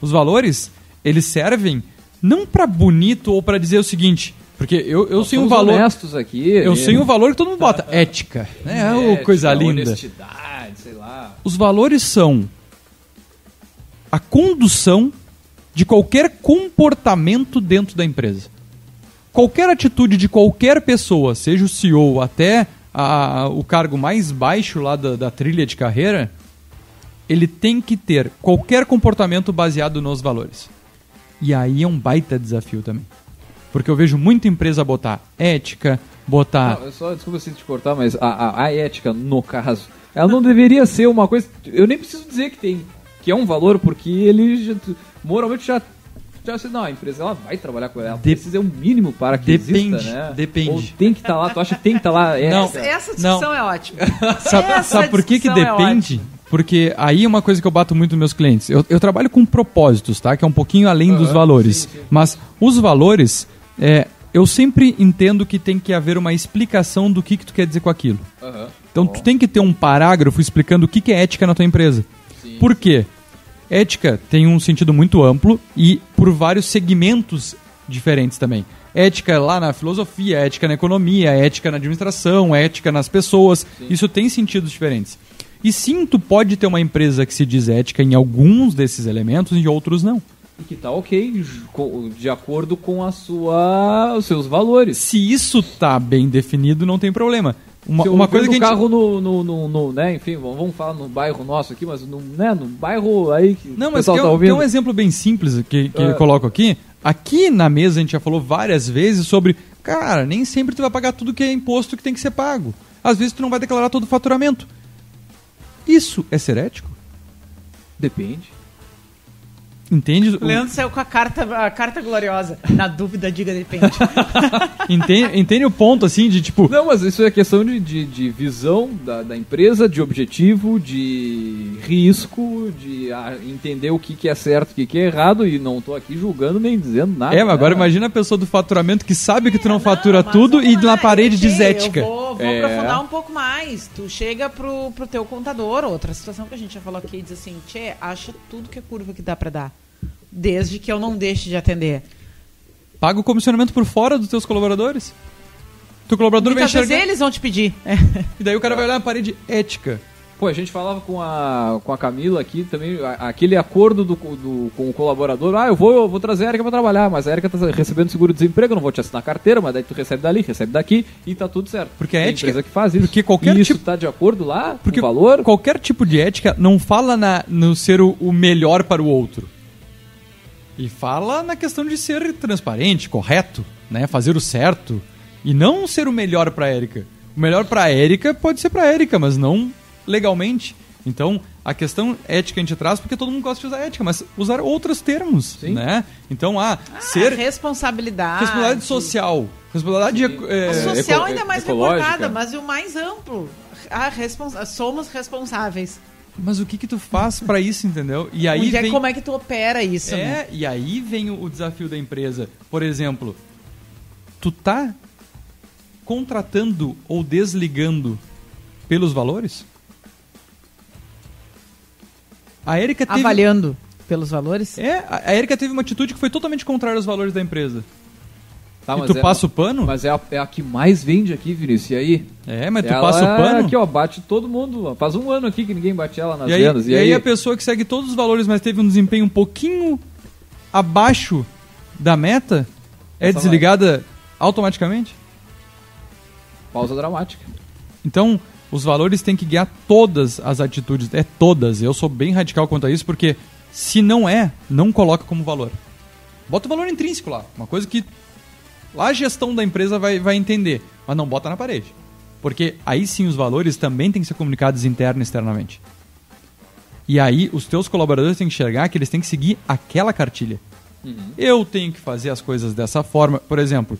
Os valores, eles servem não para bonito ou para dizer o seguinte, porque eu, eu sei um somos valor, honestos aqui. eu né? sei um valor que todo mundo bota, ética, né? Ô, Ética, coisa linda. Honestidade, sei lá. Os valores são a condução de qualquer comportamento dentro da empresa. Qualquer atitude de qualquer pessoa, seja o CEO até a- o cargo mais baixo lá da, da trilha de carreira, ele tem que ter qualquer comportamento baseado nos valores. E aí é um baita desafio também. Porque eu vejo muita empresa botar ética, botar. Não, só, desculpa se te cortar, mas a, a, a, ética, no caso, ela não deveria ser uma coisa. Eu nem preciso dizer que tem. Que é um valor, porque ele já, moralmente já. Já sei, não, a empresa ela vai trabalhar com ela. De... Precisa é um mínimo para que depende, exista, né? Depende. Ou tem que estar tá lá, tu acha que tem que estar tá lá? É, não, essa, essa discussão não. é ótima. sabe, sabe por que, que é depende? É porque aí é uma coisa que eu bato muito nos meus clientes. Eu, eu trabalho com propósitos, tá? Que é um pouquinho além uhum, dos valores. Sim, sim. Mas os valores, é, eu sempre entendo que tem que haver uma explicação do que, que tu quer dizer com aquilo. Uhum. Então tu tem que ter um parágrafo explicando o que, que é ética na tua empresa. Sim. Por quê? Ética tem um sentido muito amplo e por vários segmentos diferentes também. Ética lá na filosofia, ética na economia, ética na administração, ética nas pessoas. Sim. Isso tem sentidos diferentes. E sim, tu pode ter uma empresa que se diz ética em alguns desses elementos e em outros não. E que tá ok, de acordo com a sua, os seus valores. Se isso tá bem definido, não tem problema. Uma, uma coisa que gente... carro no, no, no, no, né, enfim, vamos falar no bairro nosso aqui, mas no, né, no bairro aí que Não, mas tem, tá tem um exemplo bem simples que, que é. eu coloco aqui. Aqui na mesa a gente já falou várias vezes sobre, cara, nem sempre tu vai pagar tudo que é imposto que tem que ser pago. Às vezes tu não vai declarar todo o faturamento. Isso é ser ético? Depende. Entende? O Leandro saiu com a carta, a carta gloriosa. Na dúvida, diga depende. entende, entende o ponto, assim, de tipo. Não, mas isso é questão de, de, de visão da, da, empresa, de objetivo, de risco, de ah, entender o que, que é certo, o que, que é errado, e não tô aqui julgando nem dizendo nada. É, mas agora imagina a pessoa do faturamento que sabe que tu não, é, fatura não, tudo e na parede diz ética. Eu vou, vou é. aprofundar um pouco mais. Tu chega pro, pro teu contador, outra situação que a gente já falou aqui, diz assim, Tchê, acha tudo que é curva que dá para dar desde que eu não deixe de atender. Paga o comissionamento por fora dos teus colaboradores. Teu colaborador Muitas vai enxergar... vezes eles vão te pedir. E daí o cara vai olhar na parede ética. Pô, a gente falava com a, com a Camila aqui também, aquele acordo do, do, com o colaborador, ah, eu vou, eu vou trazer a Erika pra trabalhar, mas a Erika tá recebendo seguro-desemprego, eu não vou te assinar carteira, mas daí tu recebe dali, recebe daqui e tá tudo certo. Porque a Tem ética... empresa que faz isso. Porque qualquer e tipo... isso tá de acordo lá porque com o valor? qualquer tipo de ética não fala na, no ser o, o melhor para o outro. E fala na questão de ser transparente, correto, né? Fazer o certo e não ser o melhor para Érica. O melhor para Érica pode ser para Érica, mas não legalmente. Então, a questão ética a gente traz porque todo mundo gosta de usar ética, mas usar outros termos, Sim. né? Então, ah, ah ser responsabilidade, responsabilidade social, responsabilidade é, a social ainda é mais reportada, mas o mais amplo, a respons somos responsáveis. Mas o que que tu faz para isso, entendeu? E aí é, vem... como é que tu opera isso? É, né? e aí vem o desafio da empresa. Por exemplo, tu tá contratando ou desligando pelos valores? A Erika teve... Avaliando pelos valores? É, a Erika teve uma atitude que foi totalmente contrária aos valores da empresa. Tá, e tu é, passa o pano? Mas é a, é a, que mais vende aqui, Vinícius. E aí? É, mas tu ela passa o pano? aqui, ó, bate todo mundo. Faz um ano aqui que ninguém bate ela nas e aí, vendas. E, e aí, aí, a pessoa que segue todos os valores, mas teve um desempenho um pouquinho abaixo da meta, é Essa desligada automaticamente? Pausa dramática. Então, os valores têm que guiar todas as atitudes. É todas. Eu sou bem radical quanto a isso, porque se não é, não coloca como valor. Bota o valor intrínseco lá. Uma coisa que Lá a gestão da empresa vai, vai entender, mas não bota na parede. Porque aí sim os valores também têm que ser comunicados interno e externamente. E aí os teus colaboradores têm que enxergar que eles têm que seguir aquela cartilha. Uhum. Eu tenho que fazer as coisas dessa forma. Por exemplo,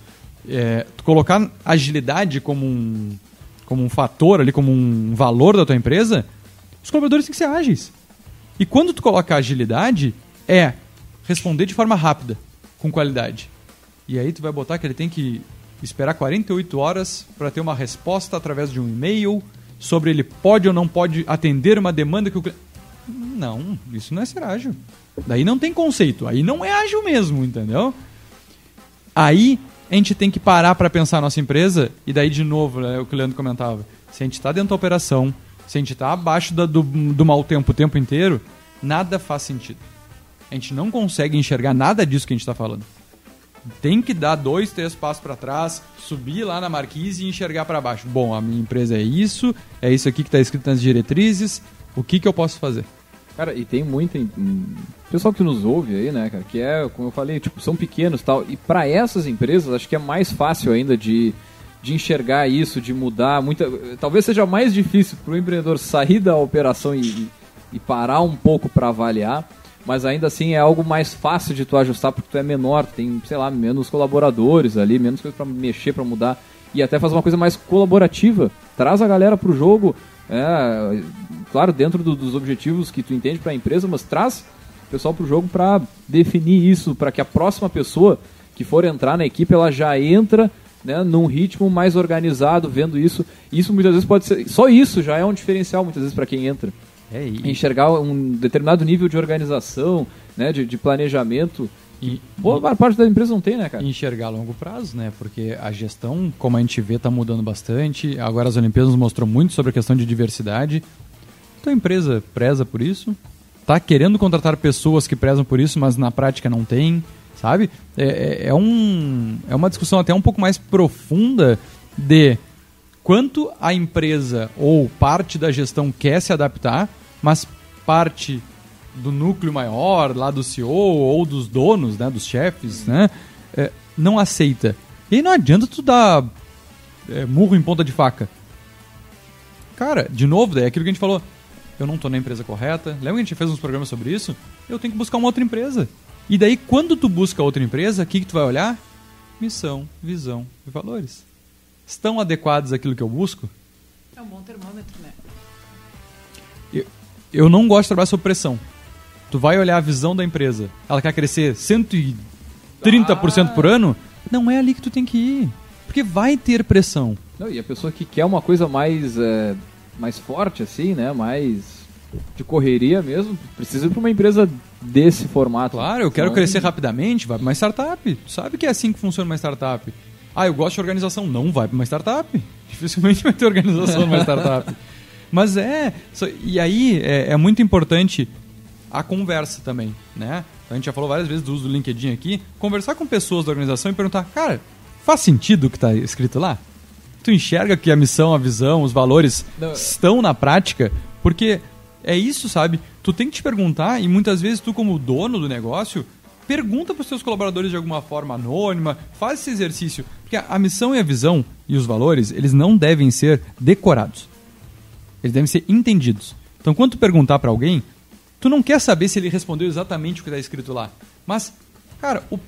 é, colocar agilidade como um, como um fator ali, como um valor da tua empresa, os colaboradores têm que ser ágeis. E quando tu coloca agilidade, é responder de forma rápida, com qualidade. E aí tu vai botar que ele tem que esperar 48 horas para ter uma resposta através de um e-mail sobre ele pode ou não pode atender uma demanda que o cliente... Não, isso não é ser ágil. Daí não tem conceito, aí não é ágil mesmo, entendeu? Aí a gente tem que parar para pensar a nossa empresa, e daí de novo, é o que o Leandro comentava, se a gente está dentro da operação, se a gente está abaixo do, do mau tempo o tempo inteiro, nada faz sentido. A gente não consegue enxergar nada disso que a gente está falando tem que dar dois, três passos para trás, subir lá na marquise e enxergar para baixo. Bom, a minha empresa é isso, é isso aqui que está escrito nas diretrizes, o que, que eu posso fazer? Cara, e tem muita. hum, Pessoal que nos ouve aí, né, cara, que é, como eu falei, tipo, são pequenos tal. E para essas empresas, acho que é mais fácil ainda de, de enxergar isso, de mudar. Muita, talvez seja mais difícil para o empreendedor sair da operação e- e parar um pouco para avaliar. Mas ainda assim é algo mais fácil de tu ajustar porque tu é menor, tem, sei lá, menos colaboradores ali, menos coisa para mexer, para mudar. E até faz uma coisa mais colaborativa. Traz a galera pro jogo, é, claro, dentro do- dos objetivos que tu entende para a empresa, mas traz o pessoal pro jogo para definir isso, para que a próxima pessoa que for entrar na equipe, ela já entra né, num ritmo mais organizado, vendo isso. Isso muitas vezes pode ser. Só isso já é um diferencial, muitas vezes, para quem entra. É, e, Enxergar um determinado nível de organização, né, de, de planejamento. e, Boa parte da empresa não tem, né, cara? e enxergar a longo prazo, né? Porque a gestão, como a gente vê, está mudando bastante. Agora as Olimpíadas nos mostrou muito sobre a questão de diversidade. Tua empresa preza por isso? Tá querendo contratar pessoas que prezam por isso, mas na prática não tem, sabe? É, é, é um, é uma discussão até um pouco mais profunda de quanto a empresa ou parte da gestão quer se adaptar, mas parte do núcleo maior, lá do CEO ou dos donos, né, dos chefes, né, é, não aceita. E não adianta tu dar é, murro em ponta de faca. Cara, de novo, é aquilo que a gente falou. Eu não tô na empresa correta. Lembra que a gente fez uns programas sobre isso? Eu tenho que buscar uma outra empresa. E daí, quando tu busca outra empresa, o que, que tu vai olhar? Missão, visão e valores. Estão adequados àquilo que eu busco? É um bom termômetro, né? Eu, eu não gosto de trabalhar sob pressão. Tu vai olhar a visão da empresa. Ela quer crescer 130% por ano? Não é ali que tu tem que ir. Porque vai ter pressão. Não, e a pessoa que quer uma coisa mais, é, mais forte, assim, né? Mais de correria mesmo, precisa ir para uma empresa desse formato. Claro, eu quero Senão- crescer rapidamente, vai para uma startup. Tu sabe que é assim que funciona uma startup. Ah, eu gosto de organização. Não vai para uma startup. Dificilmente vai ter organização numa startup. Mas é. E aí é, é muito importante a conversa também, né? A gente já falou várias vezes do uso do LinkedIn aqui. Conversar com pessoas da organização e perguntar, cara, faz sentido o que está escrito lá? Tu enxerga que a missão, a visão, os valores Não, estão na prática? Porque é isso, sabe? Tu tem que te perguntar e muitas vezes tu como dono do negócio pergunta para os seus colaboradores de alguma forma anônima, faz esse exercício, porque a missão e a visão e os valores, eles não devem ser decorados. Eles devem ser entendidos. Então, quando tu perguntar para alguém, tu não quer saber se ele respondeu exatamente o que está escrito lá, mas, cara, o,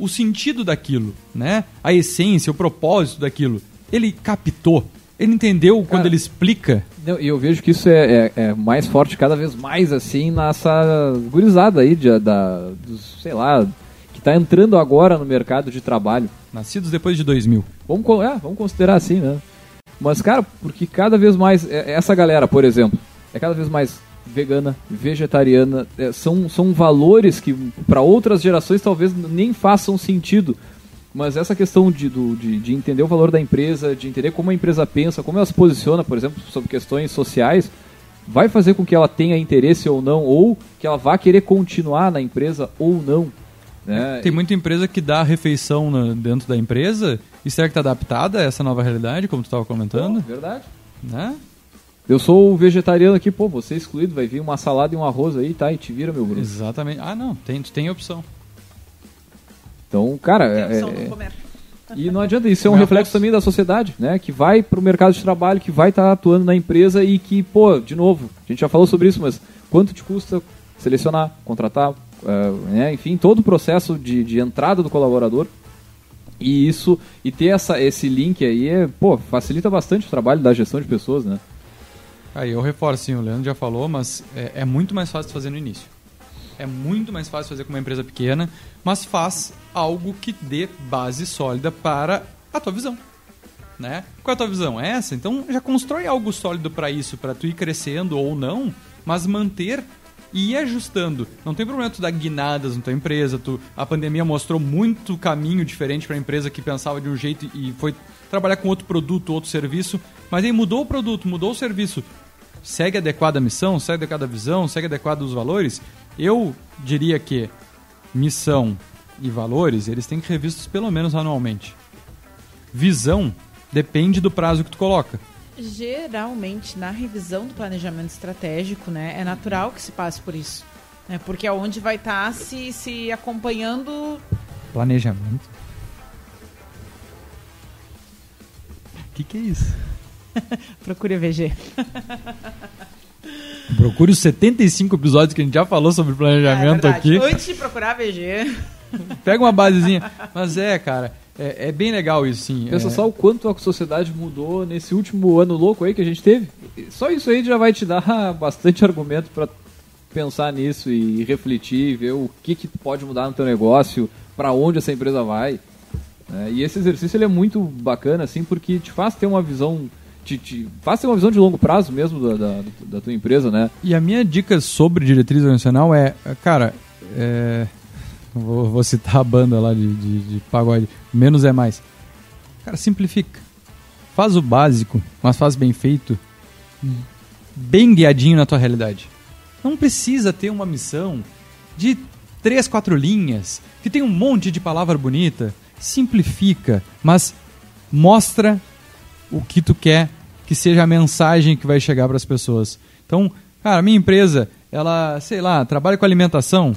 o sentido daquilo, né? A essência, o propósito daquilo, ele captou, ele entendeu quando Cara, ele explica. E eu vejo que isso é, é- é mais forte cada vez mais, assim, nessa gurizada aí, de, da, dos, sei lá, que tá entrando agora no mercado de trabalho. Nascidos depois de 2000. Vamos, é, vamos considerar assim, né? Mas, cara, porque cada vez mais. é- Essa galera, por exemplo, é cada vez mais vegana, vegetariana. é, são, são valores que para outras gerações talvez nem façam sentido. Mas essa questão de, do- de, de entender o valor da empresa, de entender como a empresa pensa, como ela se posiciona, por exemplo, sobre questões sociais, vai fazer com que ela tenha interesse ou não, ou que ela vá querer continuar na empresa ou não. Né? Tem muita empresa que dá refeição na- dentro da empresa. E será que está adaptada a essa nova realidade, como tu estava comentando? Verdade. Né? Eu sou vegetariano aqui, pô, você é excluído, vai vir uma salada e um arroz aí, tá? E te vira, meu Bruno. Exatamente. Ah, não, tem, tem opção. Então, cara, é, é- e não adianta, isso é um Não reflexo também da sociedade, né? Que vai pro mercado de trabalho, que vai estar atuando na empresa e que, pô, de novo, a gente já falou sobre isso, mas quanto te custa selecionar, contratar, eh, né? enfim, todo o processo de, de entrada do colaborador. E isso, e ter essa, esse link aí, é, pô, facilita bastante o trabalho da gestão de pessoas, né? Aí eu reforço, sim, o Leandro já falou, mas é, é muito mais fácil fazer no início. É muito mais fácil fazer com uma empresa pequena, mas faz algo que dê base sólida para a tua visão. Né? Qual é a tua visão? É essa? Então já constrói algo sólido para isso, para tu ir crescendo ou não, mas manter e ir ajustando. Não tem problema tu dar guinadas na tua empresa. Tu, a pandemia mostrou muito caminho diferente para a empresa que pensava de um jeito e foi trabalhar com outro produto, outro serviço. Mas aí mudou o produto, mudou o serviço. Segue adequada a missão, segue adequada a visão, segue adequado os valores. Eu diria que missão e valores, eles têm que ser revistos pelo menos anualmente. Visão depende do prazo que tu coloca. Geralmente, na revisão do planejamento estratégico, né, é natural que se passe por isso. Né, porque é onde vai estar se, se acompanhando. Planejamento. O que, que é isso? Procure VG. Procure os 75 episódios que a gente já falou sobre planejamento É aqui. Antes de procurar a VG. Pega uma basezinha. Mas é, cara, é, é bem legal isso, sim. Pensa É- só o quanto a sociedade mudou nesse último ano louco aí que a gente teve. Só isso aí já vai te dar bastante argumento para pensar nisso e refletir, ver o que, que pode mudar no teu negócio, para onde essa empresa vai. né? e esse exercício ele é muito bacana, assim, porque te faz ter uma visão, te, te ter uma visão de longo prazo mesmo da, da, da tua empresa, né? E a minha dica sobre diretriz organizacional é, cara, é, vou, vou citar a banda lá de, de, de pagode, menos é mais. Cara, simplifica. Faz o básico, mas faz bem feito, bem guiadinho na tua realidade. Não precisa ter uma missão de três, quatro linhas, que tem um monte de palavra bonita. Simplifica, mas mostra o que tu quer que seja a mensagem que vai chegar para as pessoas. Então, cara, minha empresa, ela, sei lá, trabalha com alimentação. O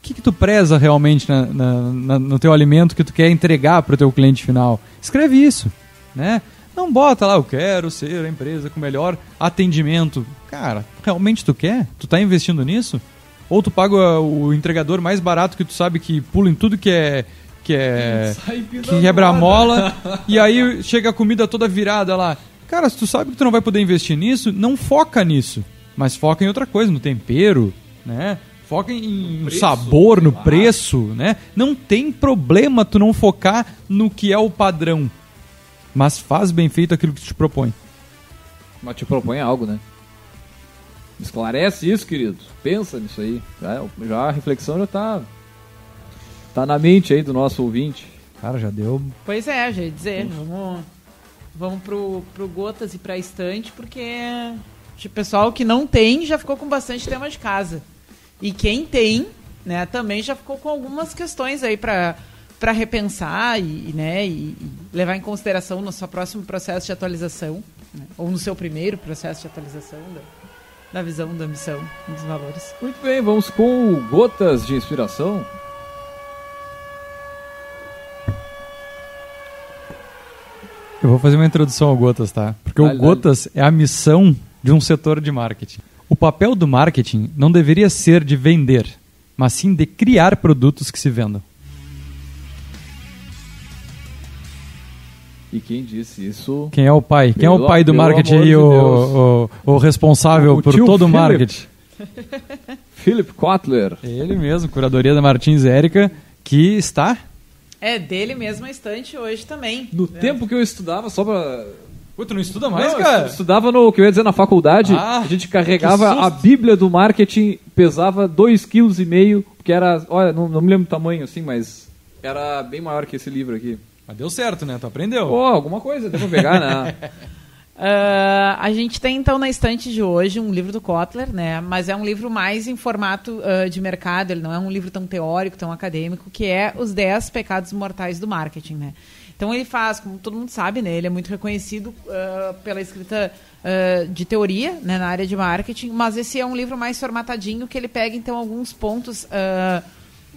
que, que tu preza realmente na- na- na- no teu alimento que tu quer entregar para o teu cliente final? Escreve isso, né? Não bota lá, eu quero ser a empresa com melhor atendimento. Cara, realmente tu quer? Tu tá investindo nisso? Ou tu paga o entregador mais barato que tu sabe que pula em tudo que é que é que quebra a mola e aí chega a comida toda virada lá. Cara, se tu sabe que tu não vai poder investir nisso, não foca nisso, mas foca em outra coisa, no tempero, né? Foca em no preço, sabor, no lá. preço, né? Não tem problema tu não focar no que é o padrão, mas faz bem feito aquilo que tu te propõe. Mas te propõe algo, né? Esclarece isso, querido. Pensa nisso aí. Já, já a reflexão já tá, tá na mente aí do nosso ouvinte. Cara, já deu. Pois é, já ia dizer, vamos, vamos pro, pro Gotas e pra estante, porque o pessoal que não tem já ficou com bastante tema de casa. E quem tem, né, também já ficou com algumas questões aí pra para repensar e, né, e, levar em consideração no seu próximo processo de atualização, né, ou no seu primeiro processo de atualização da, da visão, da missão dos valores. Muito bem, vamos com Gotas de Inspiração. Eu vou fazer uma introdução ao Gotas, tá? Porque Dale, o Gotas é a missão de um setor de marketing. O papel do marketing não deveria ser de vender, mas sim de criar produtos que se vendam. E quem disse isso? Quem é o pai? Quem é o pai do marketing de o, o, o responsável O por todo o Philip. marketing? Philip Kotler. Ele mesmo, curadoria da Martins Érica, que está É dele mesmo a estante hoje também. No né? tempo que eu estudava, só pra. Pô, tu não estuda Não, eu estudava no que eu ia dizer na faculdade, Ah, a gente carregava a. Bíblia do marketing, pesava 2,5 kg, que era. Olha, não, não me lembro o tamanho assim, mas era bem maior que esse livro aqui. Mas deu certo, né? Tu aprendeu. Pô, alguma coisa, deu pra pegar, né? Ah, a gente tem então na estante de hoje um livro do Kotler, né? Mas é um livro mais em formato ah, de mercado, ele não é um livro tão teórico, tão acadêmico, que é Os 10 Pecados Mortais do Marketing, né? Então ele faz, como todo mundo sabe, né? Ele é muito reconhecido ah, pela escrita de teoria, né? Na área de marketing, mas esse é um livro mais formatadinho que ele pega então alguns pontos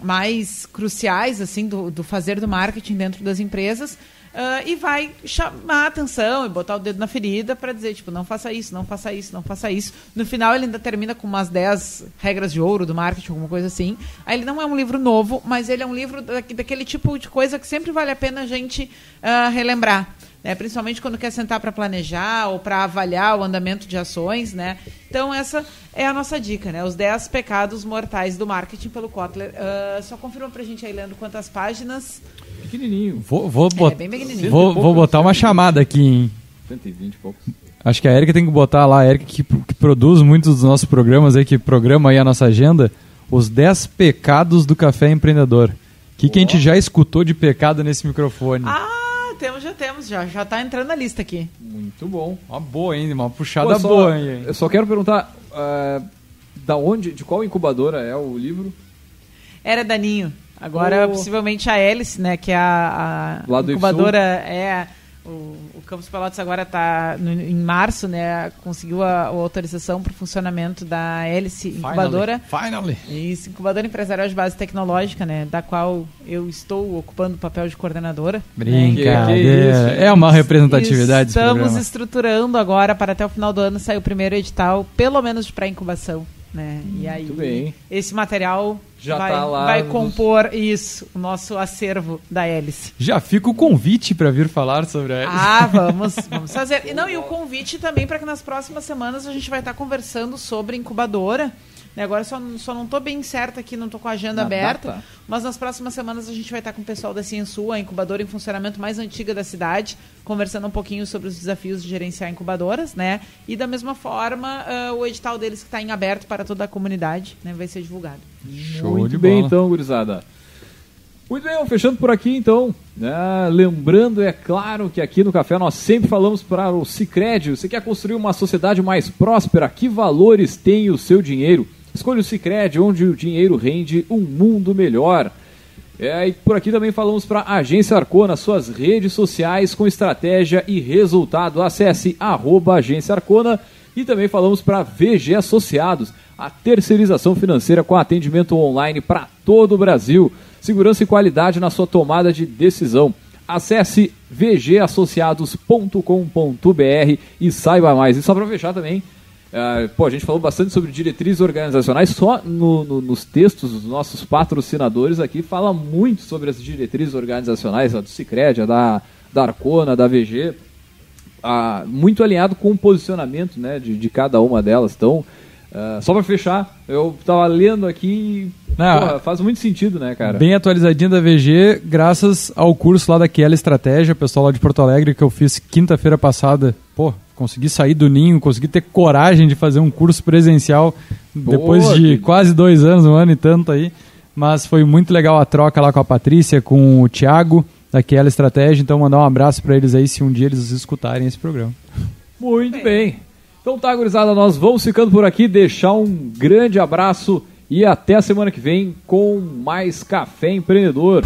mais cruciais assim do, do fazer do marketing dentro das empresas ah, e vai chamar a atenção e botar o dedo na ferida para dizer tipo não faça isso, não faça isso, não faça isso. No final ele ainda termina com umas 10 regras de ouro do marketing, alguma coisa assim. Aí ele não é um livro novo, mas ele é um livro da- daquele tipo de coisa que sempre vale a pena a gente ah, relembrar. Né, principalmente quando quer sentar para planejar ou para avaliar o andamento de ações, né? Então essa é a nossa dica, né? Os 10 pecados mortais do marketing pelo Kotler. Ah, só confirma pra gente aí, Leandro, quantas páginas. Pequenininho. Vou, vou, bot- É, bem pequenininho. vou, vou botar uma chamada aqui, hein? 120 e poucos. Acho que a Erika tem que botar lá, a Erika que, que produz muitos dos nossos programas aí, que programa aí a nossa agenda, os 10 pecados do café empreendedor. O que, que a gente já escutou de pecado nesse microfone? Ah, temos, já temos, já, já tá entrando na lista aqui. Muito bom. Uma boa, hein? Uma puxada Pô, só- boa, hein? Eu só quero perguntar, ah, da onde, de qual incubadora é o livro? Era Daninho. Agora, Oh. possivelmente a Hélice, né? Que é a, a incubadora é O, o Campus Pelotas agora está em março, né? Conseguiu a, a autorização para o funcionamento da Hélice Incubadora. Finally. Isso, incubadora empresarial de base tecnológica, né? Da qual eu estou ocupando o papel de coordenadora. Brincadeira. É uma representatividade. Estamos estruturando agora para até o final do ano sair o primeiro edital, pelo menos de pré-incubação. Né? E aí, esse material já vai, tá lá vai compor isso, o nosso acervo da hélice. Já fica o convite para vir falar sobre a hélice. Ah, vamos, vamos fazer. E não, e o convite também para que nas próximas semanas a gente vai estar conversando sobre incubadora agora só, só não estou bem certa aqui, não estou com a agenda Na aberta, data. mas nas próximas semanas a gente vai estar com o pessoal da Ciensu, a incubadora em funcionamento mais antiga da cidade, conversando um pouquinho sobre os desafios de gerenciar incubadoras, né? E da mesma forma, uh, o edital deles que está em aberto para toda a comunidade, né, vai ser divulgado. Show Muito bem, bola. então, gurizada. Muito bem, fechando por aqui então. Né? Lembrando, é claro, que aqui no Café nós sempre falamos para o Cicred. Você quer construir uma sociedade mais próspera? Que valores tem o seu dinheiro? Escolha o Cicred, onde o dinheiro rende um mundo melhor. É, e por aqui também falamos para a Agência Arcona, suas redes sociais com estratégia e resultado. Acesse arroba Agência Arcona e também falamos para VG Associados, a terceirização financeira com atendimento online para todo o Brasil. Segurança e qualidade na sua tomada de decisão. Acesse vgassociados.com.br e saiba mais. E só para fechar também, Uh, pô, a gente falou bastante sobre diretrizes organizacionais, só no, no, nos textos dos nossos patrocinadores aqui fala muito sobre as diretrizes organizacionais, a do Cicred, a da, da Arcona, da VG, uh, ah, muito alinhado com o posicionamento né, de, de cada uma delas. Então, Uh, só para fechar, eu tava lendo aqui e porra, faz muito sentido, né, cara? Bem atualizadinho da VG, graças ao curso lá daquela estratégia, pessoal lá de Porto Alegre, que eu fiz quinta-feira passada. Pô, consegui sair do ninho, consegui ter coragem de fazer um curso presencial Boa, depois de que... quase dois anos, um ano e tanto aí. Mas foi muito legal a troca lá com a Patrícia, com o Thiago, daquela estratégia. Então, mandar um abraço para eles aí se um dia eles escutarem esse programa. Muito bem. Então tá, gurizada, nós vamos ficando por aqui, deixar um grande abraço e até a semana que vem com mais Café Empreendedor.